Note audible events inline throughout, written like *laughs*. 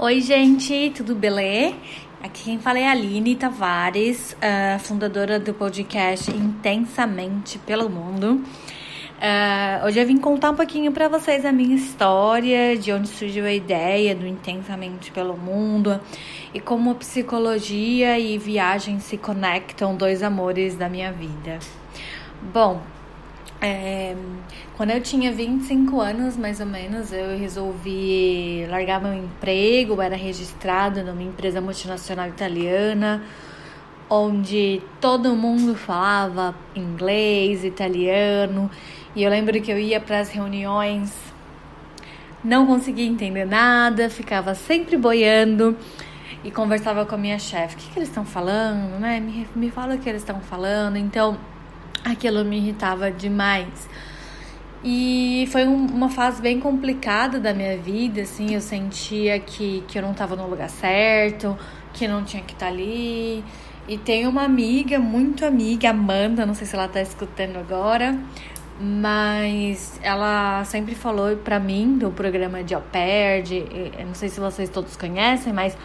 Oi, gente, tudo beleza? Aqui quem fala é a Aline Tavares, uh, fundadora do podcast Intensamente pelo Mundo. Uh, hoje eu vim contar um pouquinho para vocês a minha história, de onde surgiu a ideia do Intensamente pelo Mundo e como psicologia e viagem se conectam, dois amores da minha vida. Bom, é, quando eu tinha 25 anos, mais ou menos, eu resolvi largar meu emprego, era registrada numa empresa multinacional italiana, onde todo mundo falava inglês, italiano, e eu lembro que eu ia para as reuniões, não conseguia entender nada, ficava sempre boiando e conversava com a minha chefe. O que, que eles estão falando, né? Me, me fala o que eles estão falando. Então, aquilo me irritava demais. E foi um, uma fase bem complicada da minha vida, assim, eu sentia que, que eu não estava no lugar certo, que não tinha que estar tá ali. E tem uma amiga, muito amiga, Amanda, não sei se ela está escutando agora, mas ela sempre falou para mim do programa de Au Pair, de, não sei se vocês todos conhecem, mas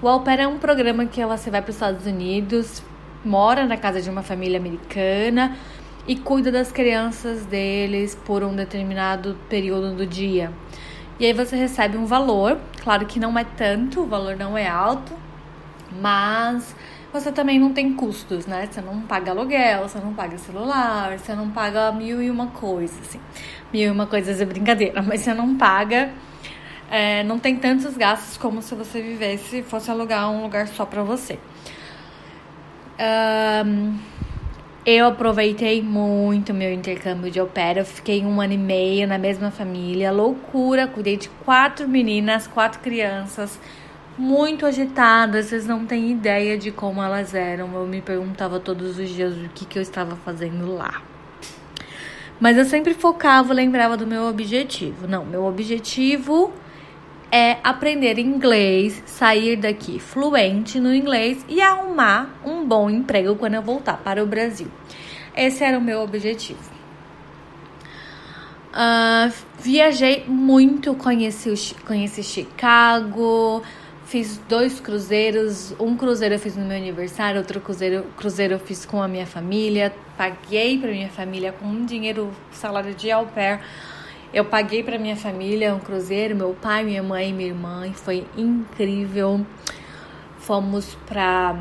o Au Pair é um programa que você vai para os Estados Unidos, mora na casa de uma família americana e cuida das crianças deles por um determinado período do dia. E aí você recebe um valor, claro que não é tanto, o valor não é alto, mas você também não tem custos, né? Você não paga aluguel, você não paga celular, você não paga mil e uma coisas, assim. Mil e uma coisas é brincadeira, *laughs* mas você não paga, é, não tem tantos gastos como se você vivesse, fosse alugar um lugar só pra você. Um, eu aproveitei muito meu intercâmbio de opera. Eu fiquei um ano e meio na mesma família. Loucura, cuidei de quatro meninas, quatro crianças, muito agitadas. Vocês não têm ideia de como elas eram. Eu me perguntava todos os dias o que, que eu estava fazendo lá. Mas eu sempre focava, lembrava do meu objetivo. Não, meu objetivo é aprender inglês, sair daqui fluente no inglês e arrumar um bom emprego quando eu voltar para o Brasil. Esse era o meu objetivo. Uh, viajei muito, conheci, conheci Chicago, fiz dois cruzeiros. Um cruzeiro eu fiz no meu aniversário, outro cruzeiro, cruzeiro eu fiz com a minha família. Paguei para minha família com um dinheiro, salário de au pair eu paguei para minha família um cruzeiro, meu pai, minha mãe, minha irmã, e foi incrível. Fomos para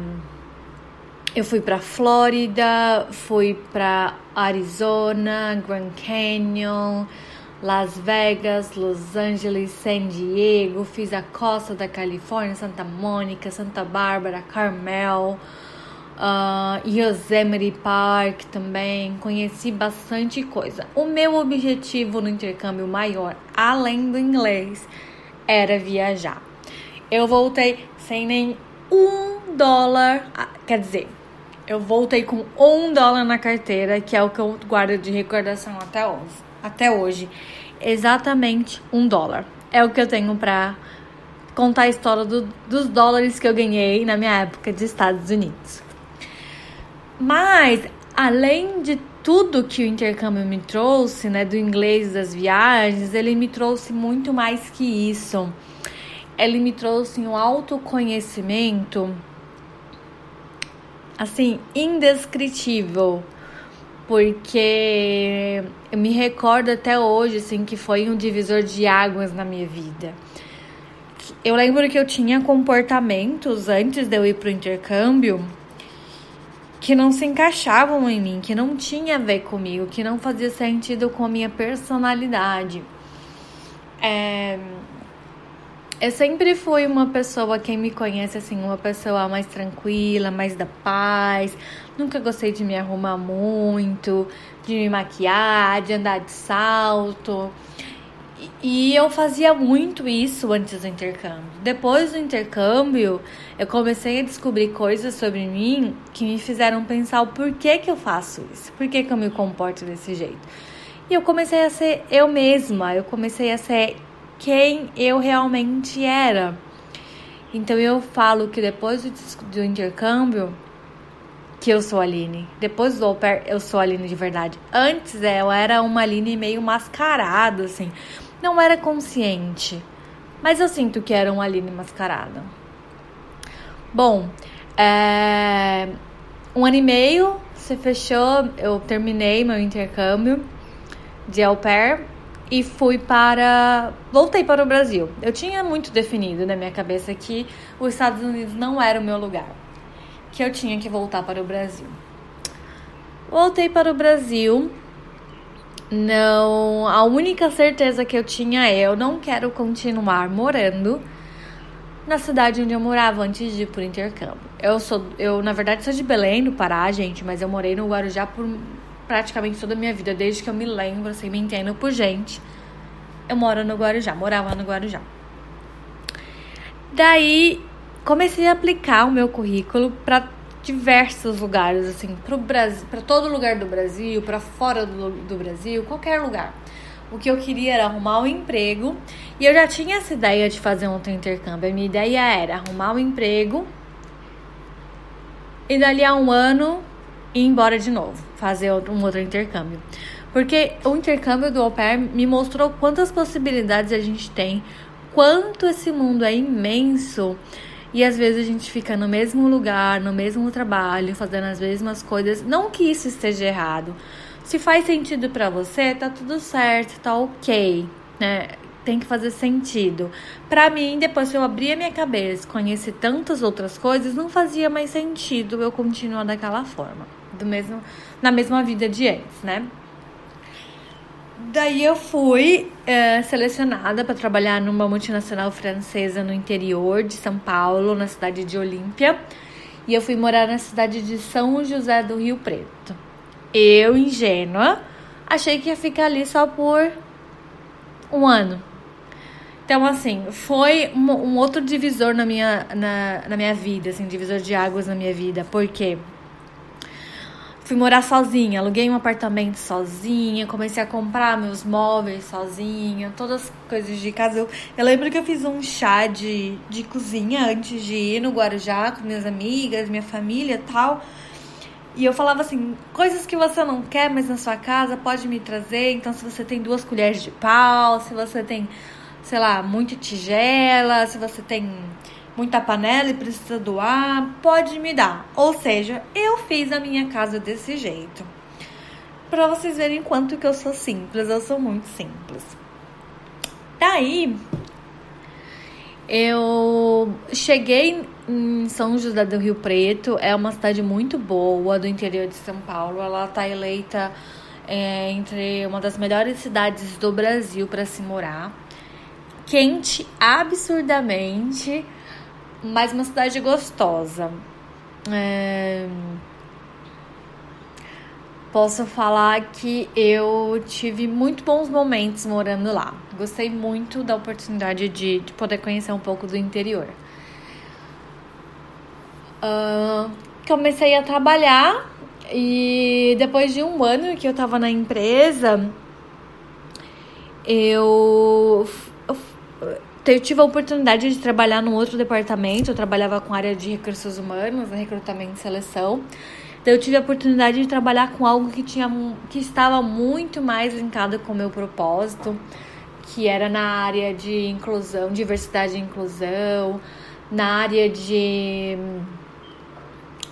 eu fui para Flórida, fui para Arizona, Grand Canyon, Las Vegas, Los Angeles, San Diego, fiz a costa da Califórnia, Santa Mônica, Santa Bárbara, Carmel uh, Yosemite Park também, conheci bastante coisa. O meu objetivo no intercâmbio maior, além do inglês, era viajar. Eu voltei sem nem um dólar, ah, quer dizer, eu voltei com um dólar na carteira, que é o que eu guardo de recordação até hoje. Até hoje, exatamente um dólar. É o que eu tenho para contar a história do, dos dólares que eu ganhei na minha época de Estados Unidos. Mas, além de tudo que o intercâmbio me trouxe, né, do inglês das viagens, ele me trouxe muito mais que isso. Ele me trouxe um autoconhecimento assim indescritível, porque eu me recordo até hoje assim que foi um divisor de águas na minha vida. Eu lembro que eu tinha comportamentos antes de eu ir pro intercâmbio que não se encaixavam em mim, que não tinha a ver comigo, que não fazia sentido com a minha personalidade. É... Eu sempre fui uma pessoa, quem me conhece assim, uma pessoa mais tranquila, mais da paz. Nunca gostei de me arrumar muito, de me maquiar, de andar de salto. E eu fazia muito isso antes do intercâmbio. Depois do intercâmbio, eu comecei a descobrir coisas sobre mim que me fizeram pensar o porquê que eu faço isso, por que, que eu me comporto desse jeito. E eu comecei a ser eu mesma, eu comecei a ser quem eu realmente era. Então eu falo que depois do, intercâmbio, que eu sou a Aline. Depois do au pair, eu sou a Aline de verdade. Antes eu era uma Aline meio mascarada, assim não era consciente. Mas eu sinto que era um Aline mascarada. Bom, é... um ano e meio se fechou, eu terminei meu intercâmbio de au pair e fui para. Voltei para o Brasil. Eu tinha muito definido na minha cabeça que os Estados Unidos não era o meu lugar, que eu tinha que voltar para o Brasil. Voltei para o Brasil. Não, a única certeza que eu tinha é eu não quero continuar morando na cidade onde eu morava antes de ir por intercâmbio. Eu sou, eu na verdade sou de Belém, do Pará, gente, mas eu morei no Guarujá por praticamente toda a minha vida, desde que eu me lembro, assim, me entendo por gente. Eu moro no Guarujá, morava no Guarujá. Daí comecei a aplicar o meu currículo para diversos lugares, assim, para todo lugar do Brasil, para fora do, do Brasil, qualquer lugar. O que eu queria era arrumar um emprego e eu já tinha essa ideia de fazer outro intercâmbio. A minha ideia era arrumar um emprego e dali a um ano ir embora de novo, fazer um outro intercâmbio. Porque o intercâmbio do au pair me mostrou quantas possibilidades a gente tem, quanto esse mundo é imenso. E às vezes a gente fica no mesmo lugar, no mesmo trabalho, fazendo as mesmas coisas. Não que isso esteja errado. Se faz sentido para você, tá tudo certo, tá ok, né? Tem que fazer sentido. Para mim, depois que eu abri a minha cabeça, conheci tantas outras coisas, não fazia mais sentido eu continuar daquela forma, do mesmo na mesma vida de antes, né? Daí eu fui é, selecionada para trabalhar numa multinacional francesa no interior de São Paulo, na cidade de Olímpia. E eu fui morar na cidade de São José do Rio Preto. Eu, ingênua, achei que ia ficar ali só por um ano. Então, assim, foi um, um outro divisor na minha, na, na minha vida, assim, divisor de águas na minha vida. Por quê? Porque Fui morar sozinha, aluguei um apartamento sozinha, comecei a comprar meus móveis sozinha, todas as coisas de casa. Eu, eu lembro que eu fiz um chá de, de cozinha antes de ir no Guarujá com minhas amigas, minha família e tal. E eu falava assim, coisas que você não quer, mas na sua casa pode me trazer. Então, se você tem duas colheres de pau, se você tem, sei lá, muita tigela, se você tem muita panela e precisa doar, pode me dar. Ou seja, eu fiz a minha casa desse jeito. Para vocês verem quanto que eu sou simples, eu sou muito simples. Daí, eu cheguei em São José do Rio Preto, é uma cidade muito boa do interior de São Paulo. Ela está eleita é, entre uma das melhores cidades do Brasil para se morar. Quente absurdamente mas uma cidade gostosa. É... Posso falar que eu tive muito bons momentos morando lá. Gostei muito da oportunidade de, de poder conhecer um pouco do interior. Uh, comecei a trabalhar e depois de um ano que eu tava na empresa, eu eu tive a oportunidade de trabalhar num outro departamento, eu trabalhava com área de recursos humanos, recrutamento e seleção. Então eu tive a oportunidade de trabalhar com algo que tinha que estava muito mais linkado com o meu propósito, que era na área de inclusão, diversidade e inclusão, na área de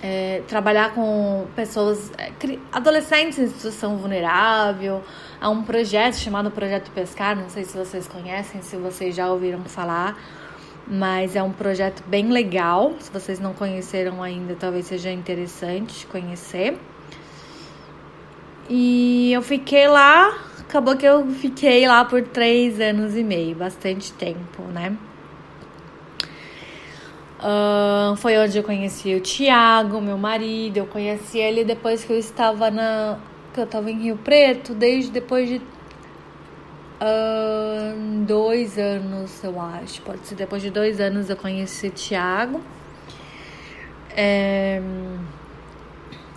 é, trabalhar com pessoas, é, adolescentes em situação vulnerável, há um projeto chamado Projeto Pescar, não sei se vocês conhecem, se vocês já ouviram falar, mas é um projeto bem legal. Se vocês não conheceram ainda, talvez seja interessante conhecer. E eu fiquei lá, acabou que eu fiquei lá por três anos e meio, bastante tempo, né? Uh, foi onde eu conheci o Tiago, meu marido. Eu conheci ele depois que eu estava na. Que eu estava em Rio Preto, desde depois de uh, dois anos, eu acho. Pode ser depois de dois anos eu conheci Tiago. É,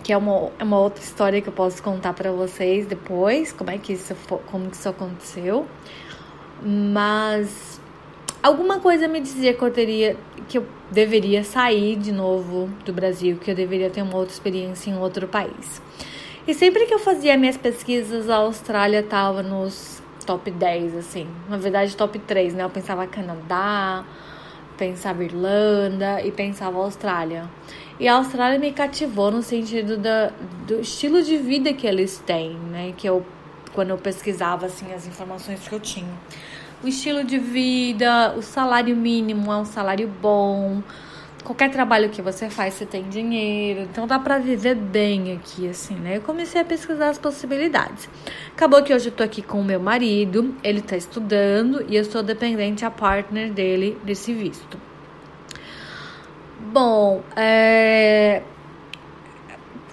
que é uma, é uma outra história que eu posso contar para vocês depois, como é que isso, como que isso aconteceu. Mas alguma coisa me dizia que eu teria que eu deveria sair de novo do Brasil, que eu deveria ter uma outra experiência em outro país. E sempre que eu fazia minhas pesquisas, a Austrália estava nos top 10, assim. Na verdade, top 3, né? Eu pensava Canadá, pensava Irlanda e pensava Austrália. E a Austrália me cativou no sentido do estilo de vida que eles têm, né? Que eu, quando eu pesquisava, assim, as informações que eu tinha. O estilo de vida, o salário mínimo é um salário bom, qualquer trabalho que você faz, você tem dinheiro, então dá para viver bem aqui, assim, né? Eu comecei a pesquisar as possibilidades. Acabou que hoje eu tô aqui com o meu marido, ele tá estudando e eu sou dependente a partner dele desse visto. Bom, é...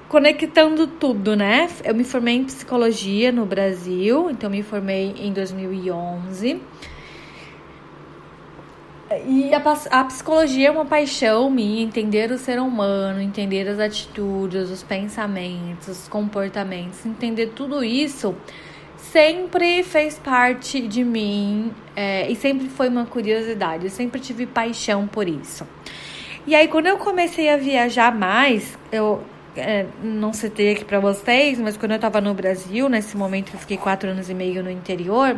conectando tudo, né? Eu me formei em psicologia no Brasil, então me formei em 2011. E a, a, psicologia é uma paixão minha, entender o ser humano, entender as atitudes, os pensamentos, os comportamentos, entender tudo isso sempre fez parte de mim é, e sempre foi uma curiosidade, eu sempre tive paixão por isso. E aí, quando eu comecei a viajar mais, eu é, não citei aqui pra vocês, mas quando eu tava no Brasil, nesse momento eu fiquei quatro anos e meio no interior,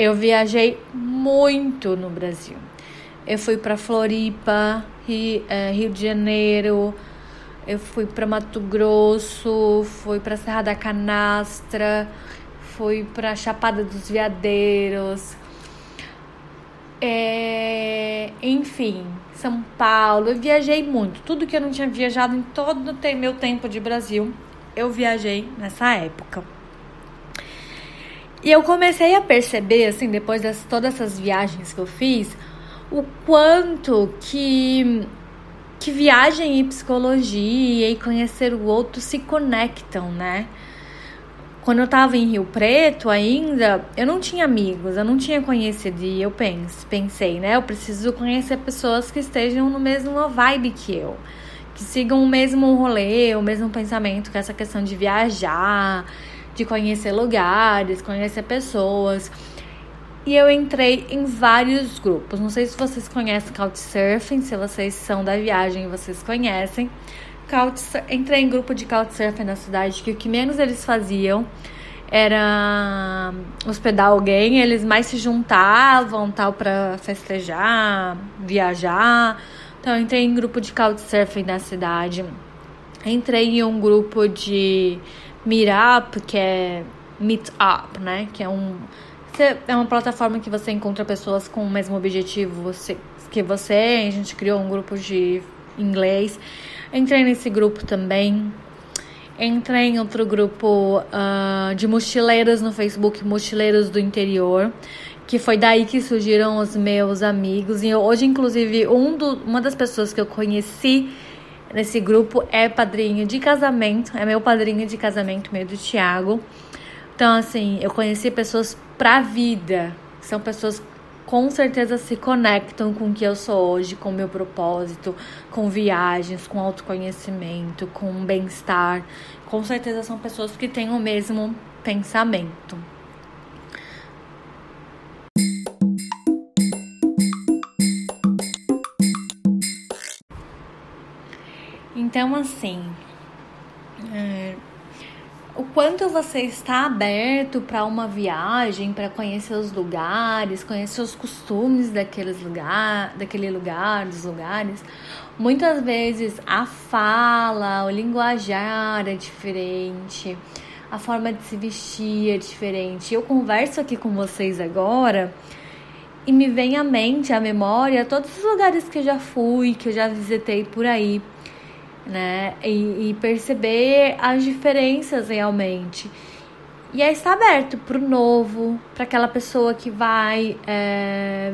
eu viajei muito no Brasil. Eu fui para Floripa, Rio, é, Rio de Janeiro, eu fui para Mato Grosso, fui para Serra da Canastra, fui para Chapada dos Veadeiros, é, enfim, São Paulo. Eu viajei muito. Tudo que eu não tinha viajado em todo o meu tempo de Brasil, eu viajei nessa época. E eu comecei a perceber, assim, depois de todas essas viagens que eu fiz, o quanto que, que viagem e psicologia e conhecer o outro se conectam, né? Quando eu tava em Rio Preto ainda, eu não tinha amigos, eu não tinha conhecido e eu pense, pensei, né? Eu preciso conhecer pessoas que estejam no mesmo vibe que eu, que sigam o mesmo rolê, o mesmo pensamento, que é essa questão de viajar, de conhecer lugares, conhecer pessoas. E eu entrei em vários grupos. Não sei se vocês conhecem Couchsurfing, se vocês são da viagem vocês conhecem. Couch, entrei em grupo de Couchsurfing na cidade que o que menos eles faziam era hospedar alguém, eles mais se juntavam tal para festejar, viajar. Então entrei em grupo de Couchsurfing na cidade. Entrei em um grupo de Meetup, que é Meetup, né? Que é um é uma plataforma que você encontra pessoas com o mesmo objetivo você, que você. A gente criou um grupo de inglês. Entrei nesse grupo também. Entrei em outro grupo uh, de mochileiros no Facebook, Mochileiros do Interior, que foi daí que surgiram os meus amigos. E hoje, inclusive, um do, uma das pessoas que eu conheci nesse grupo é padrinho de casamento, é meu padrinho de casamento, meio do Thiago. Então, assim, eu conheci pessoas pra vida. São pessoas com certeza se conectam com o que eu sou hoje, com meu propósito, com viagens, com autoconhecimento, com bem-estar. Com certeza são pessoas que têm o mesmo pensamento. Então, assim, é, o quanto você está aberto para uma viagem, para conhecer os lugares, conhecer os costumes daqueles lugar, daquele lugar, dos lugares. Muitas vezes a fala, o linguajar é diferente, a forma de se vestir é diferente. Eu converso aqui com vocês agora e me vem à mente, à memória, todos os lugares que eu já fui, que eu já visitei por aí né? E, e perceber as diferenças realmente. E é estar aberto para o novo, para aquela pessoa que vai é,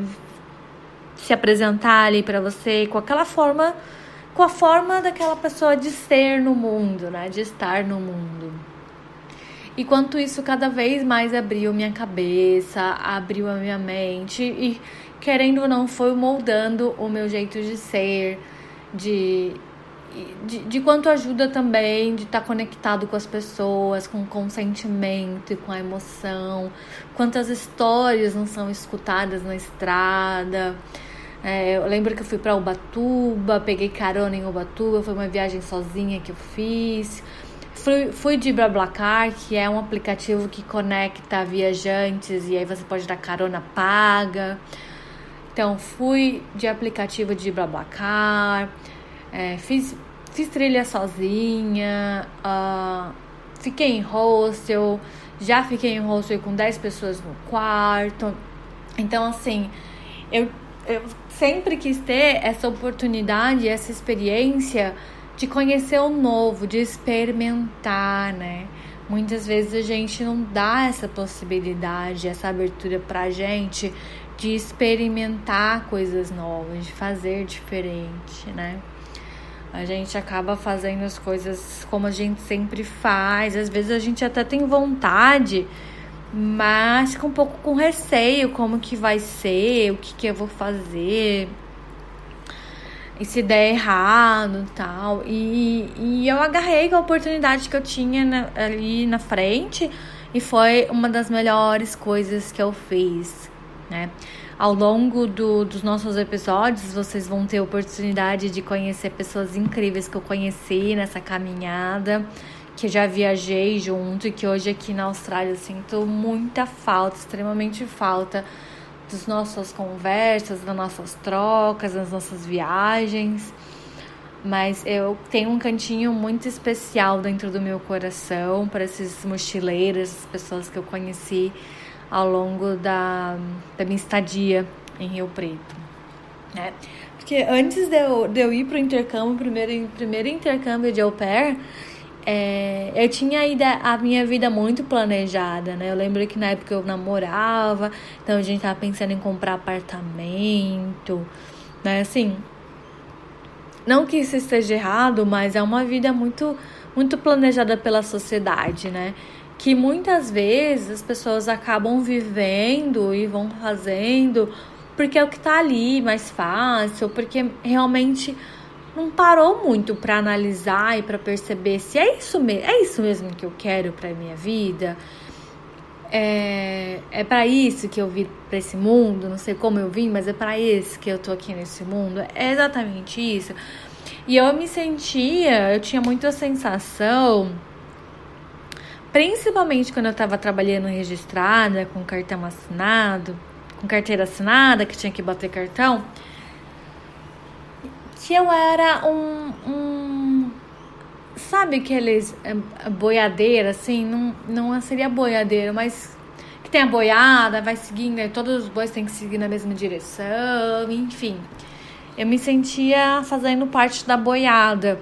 se apresentar ali para você com aquela forma, com a forma daquela pessoa de ser no mundo, né? De estar no mundo. E quanto isso cada vez mais abriu minha cabeça, abriu a minha mente e querendo ou não foi moldando o meu jeito de ser, de de, de quanto ajuda também de estar tá conectado com as pessoas, com o consentimento e com a emoção, quantas histórias não são escutadas na estrada. É, eu lembro que eu fui para Ubatuba, peguei carona em Ubatuba, foi uma viagem sozinha que eu fiz. fui, fui de BlaBlaCar, que é um aplicativo que conecta viajantes e aí você pode dar carona paga. Então, fui de aplicativo de BlaBlaCar, é, fiz, fiz trilha sozinha, uh, fiquei em hostel, já fiquei em hostel com 10 pessoas no quarto. Então, assim, eu, eu sempre quis ter essa oportunidade, essa experiência de conhecer o novo, de experimentar, né? Muitas vezes a gente não dá essa possibilidade, essa abertura pra gente de experimentar coisas novas, de fazer diferente, né? A gente acaba fazendo as coisas como a gente sempre faz. Às vezes a gente até tem vontade, mas fica um pouco com receio como que vai ser, o que, que eu vou fazer. E se der errado tal. E, e eu agarrei com a oportunidade que eu tinha na, ali na frente e foi uma das melhores coisas que eu fiz, né? Ao longo do, dos nossos episódios, vocês vão ter oportunidade de conhecer pessoas incríveis que eu conheci nessa caminhada, que já viajei junto e que hoje aqui na Austrália sinto muita falta, extremamente falta das nossas conversas, das nossas trocas, das nossas viagens. Mas eu tenho um cantinho muito especial dentro do meu coração para esses mochileiros, essas pessoas que eu conheci ao longo da, da minha estadia em Rio Preto. Né? Porque antes de eu, de eu ir para o intercâmbio, primeiro, primeiro intercâmbio de au pair, é, eu tinha a, a minha vida muito planejada, né? Eu lembro que na época eu namorava, então a gente tava pensando em comprar apartamento, né? Assim, não que isso esteja errado, mas é uma vida muito, muito planejada pela sociedade, né? Que muitas vezes as pessoas acabam vivendo e vão fazendo porque é o que tá ali mais fácil, porque realmente não parou muito para analisar e para perceber se é isso mesmo, é isso mesmo que eu quero para minha vida. É, é para isso que eu vim para esse mundo, não sei como eu vim, mas é para isso que eu tô aqui nesse mundo. É exatamente isso. E eu me sentia, eu tinha muita sensação Principalmente quando eu estava trabalhando registrada, com cartão assinado, com carteira assinada, que tinha que bater cartão, que eu era um. um sabe aqueles é, boiadeira, assim? Não, não seria boiadeira, mas que tem a boiada, vai seguindo, aí todos os bois têm que seguir na mesma direção, enfim. Eu me sentia fazendo parte da boiada.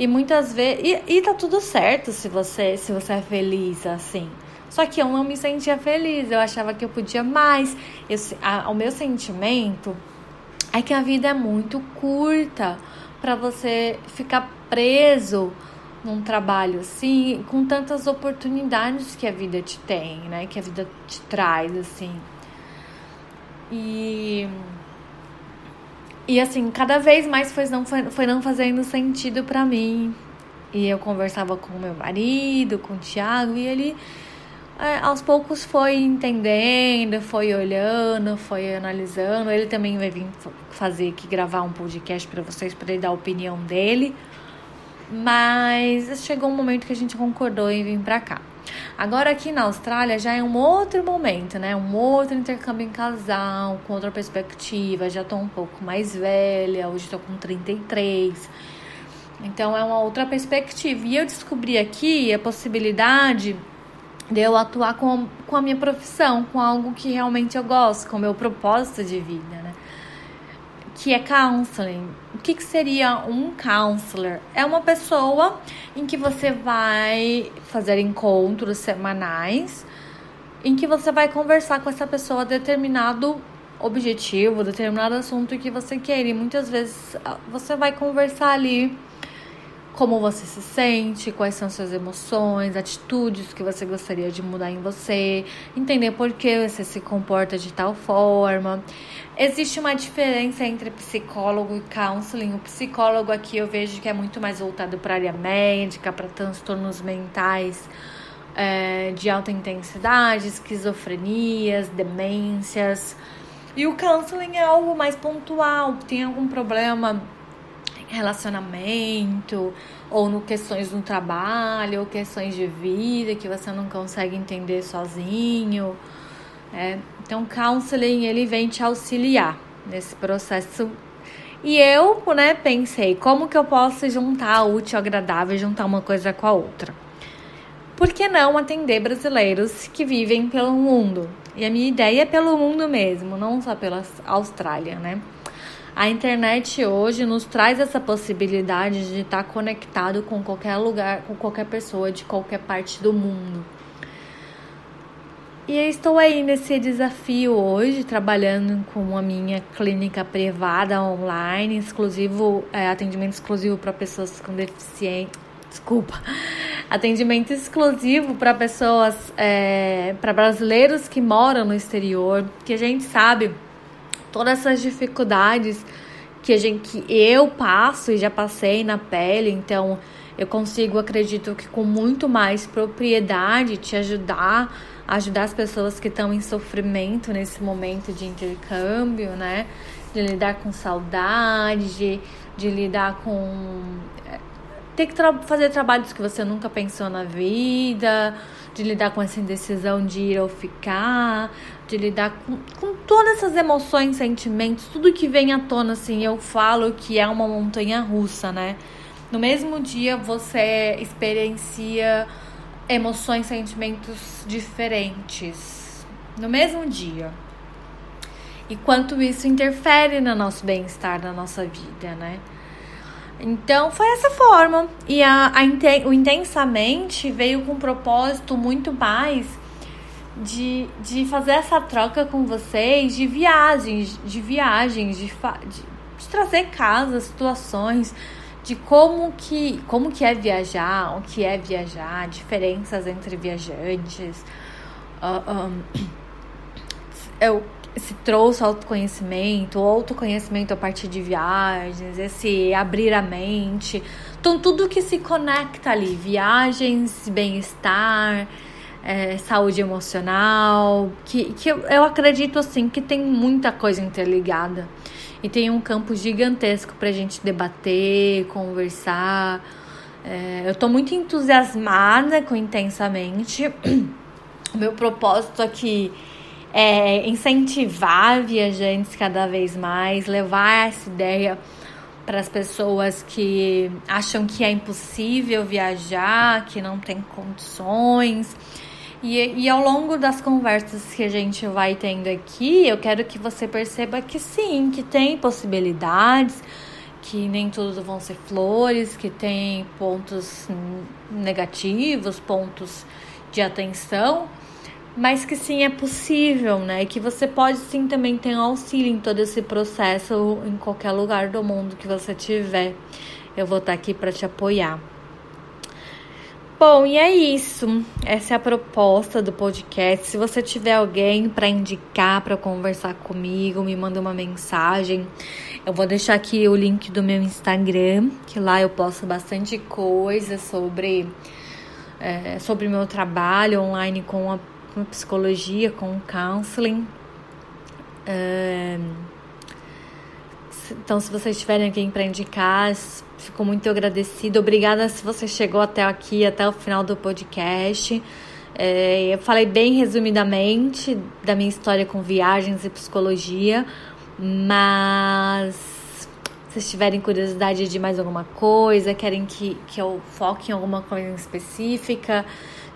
E muitas vezes. E, e tá tudo certo se você, se você é feliz assim. Só que eu não me sentia feliz, eu achava que eu podia mais. Eu, a, o meu sentimento é que a vida é muito curta para você ficar preso num trabalho assim, com tantas oportunidades que a vida te tem, né? Que a vida te traz, assim. E e assim, cada vez mais foi não, foi, foi não fazendo sentido para mim. E eu conversava com meu marido, com o Thiago, e ele é, aos poucos foi entendendo, foi olhando, foi analisando. Ele também vai vir fazer aqui gravar um podcast para vocês, para ele dar a opinião dele. Mas chegou um momento que a gente concordou em vir para cá. Agora aqui na Austrália já é um outro momento, né? Um outro intercâmbio em casal, com outra perspectiva. Já tô um pouco mais velha, hoje tô com 33. Então é uma outra perspectiva. E eu descobri aqui a possibilidade de eu atuar com, com a minha profissão, com algo que realmente eu gosto, com o meu propósito de vida, né? Que é counseling. O que, que seria um counselor? É uma pessoa em que você vai fazer encontros semanais, em que você vai conversar com essa pessoa determinado objetivo, determinado assunto que você quer. E muitas vezes ah, você vai conversar ali como você se sente, quais são suas emoções, atitudes que você gostaria de mudar em você, entender por que você se comporta de tal forma. Existe uma diferença entre psicólogo e counseling. O psicólogo aqui eu vejo que é muito mais voltado para a área médica, para transtornos mentais é, de alta intensidade, esquizofrenias, demências. E o counseling é algo mais pontual, tem algum problema relacionamento, ou no questões no trabalho, ou questões de vida que você não consegue entender sozinho. É, então, o counseling ele vem te auxiliar nesse processo. E eu, né, pensei, como que eu posso juntar útil ao agradável, juntar uma coisa com a outra? Por que não atender brasileiros que vivem pelo mundo? E a minha ideia é pelo mundo mesmo, não só pela Austrália, né? A internet hoje nos traz essa possibilidade de estar conectado com qualquer lugar, com qualquer pessoa de qualquer parte do mundo. E estou aí nesse desafio hoje, trabalhando com a minha clínica privada online, exclusivo, é, atendimento exclusivo para pessoas com deficiência. Desculpa. Atendimento exclusivo para pessoas, é, para brasileiros que moram no exterior, que a gente sabe todas essas dificuldades que a gente que eu passo e já passei na pele, então eu consigo, acredito que com muito mais propriedade te ajudar, ajudar as pessoas que estão em sofrimento nesse momento de intercâmbio, né? De lidar com saudade, de, de lidar com é, ter que tra fazer trabalhos que você nunca pensou na vida, de lidar com essa indecisão de ir ou ficar, de lidar com, com todas essas emoções, sentimentos, tudo que vem à tona, assim, eu falo que é uma montanha russa, né? No mesmo dia você experiencia emoções, sentimentos diferentes. No mesmo dia. E quanto isso interfere no nosso bem-estar, na nossa vida, né? Então foi essa forma. E a, a, o intensamente veio com um propósito muito mais de, de fazer essa troca com vocês de viagens, de viagens, de, de, de trazer casas, situações, de como que, como que é viajar, o que é viajar, diferenças entre viajantes. Uh, um, *clears throat* eu se trouxe autoconhecimento, autoconhecimento a partir de viagens, esse abrir a mente. Então, tudo que se conecta ali, viagens, bem-estar, é, saúde emocional, que, que eu, eu acredito assim que tem muita coisa interligada. E tem um campo gigantesco pra gente debater, conversar. É, eu tô muito entusiasmada com intensamente. O meu propósito aqui é incentivar viajantes cada vez mais, levar essa ideia para as pessoas que acham que é impossível viajar, que não tem condições. E, e ao longo das conversas que a gente vai tendo aqui, eu quero que você perceba que sim, que tem possibilidades, que nem tudo vão ser flores, que tem pontos negativos, pontos de atenção, mas que sim é possível, né? E que você pode sim também ter um auxílio em todo esse processo em qualquer lugar do mundo que você tiver. Eu vou estar aqui para te apoiar. Bom, e é isso. Essa é a proposta do podcast. Se você tiver alguém para indicar, para conversar comigo, me manda uma mensagem. Eu vou deixar aqui o link do meu Instagram, que lá eu posto bastante coisa sobre é, sobre meu trabalho online com a, com a psicologia, com o counseling. É, então, se vocês tiverem alguém para indicar, fico muito agradecida. Obrigada se você chegou até aqui, até o final do podcast. É, eu falei bem resumidamente da minha história com viagens e psicologia, mas se vocês tiverem curiosidade de mais alguma coisa, querem que, que eu foque em alguma coisa específica,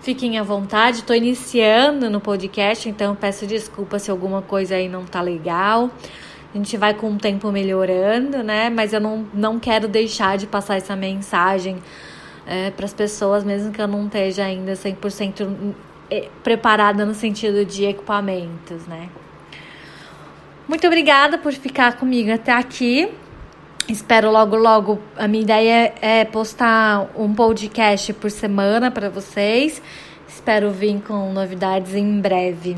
fiquem à vontade. Estou iniciando no podcast, então peço desculpa se alguma coisa aí não tá legal. A gente vai com o tempo melhorando, né? Mas eu não, não quero deixar de passar essa mensagem é, para as pessoas, mesmo que eu não esteja ainda 100% é, preparada no sentido de equipamentos, né? Muito obrigada por ficar comigo até aqui. Espero logo, logo. A minha ideia é postar um podcast por semana para vocês. Espero vir com novidades em breve.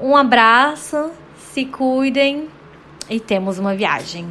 Um abraço, se cuidem e temos uma viagem.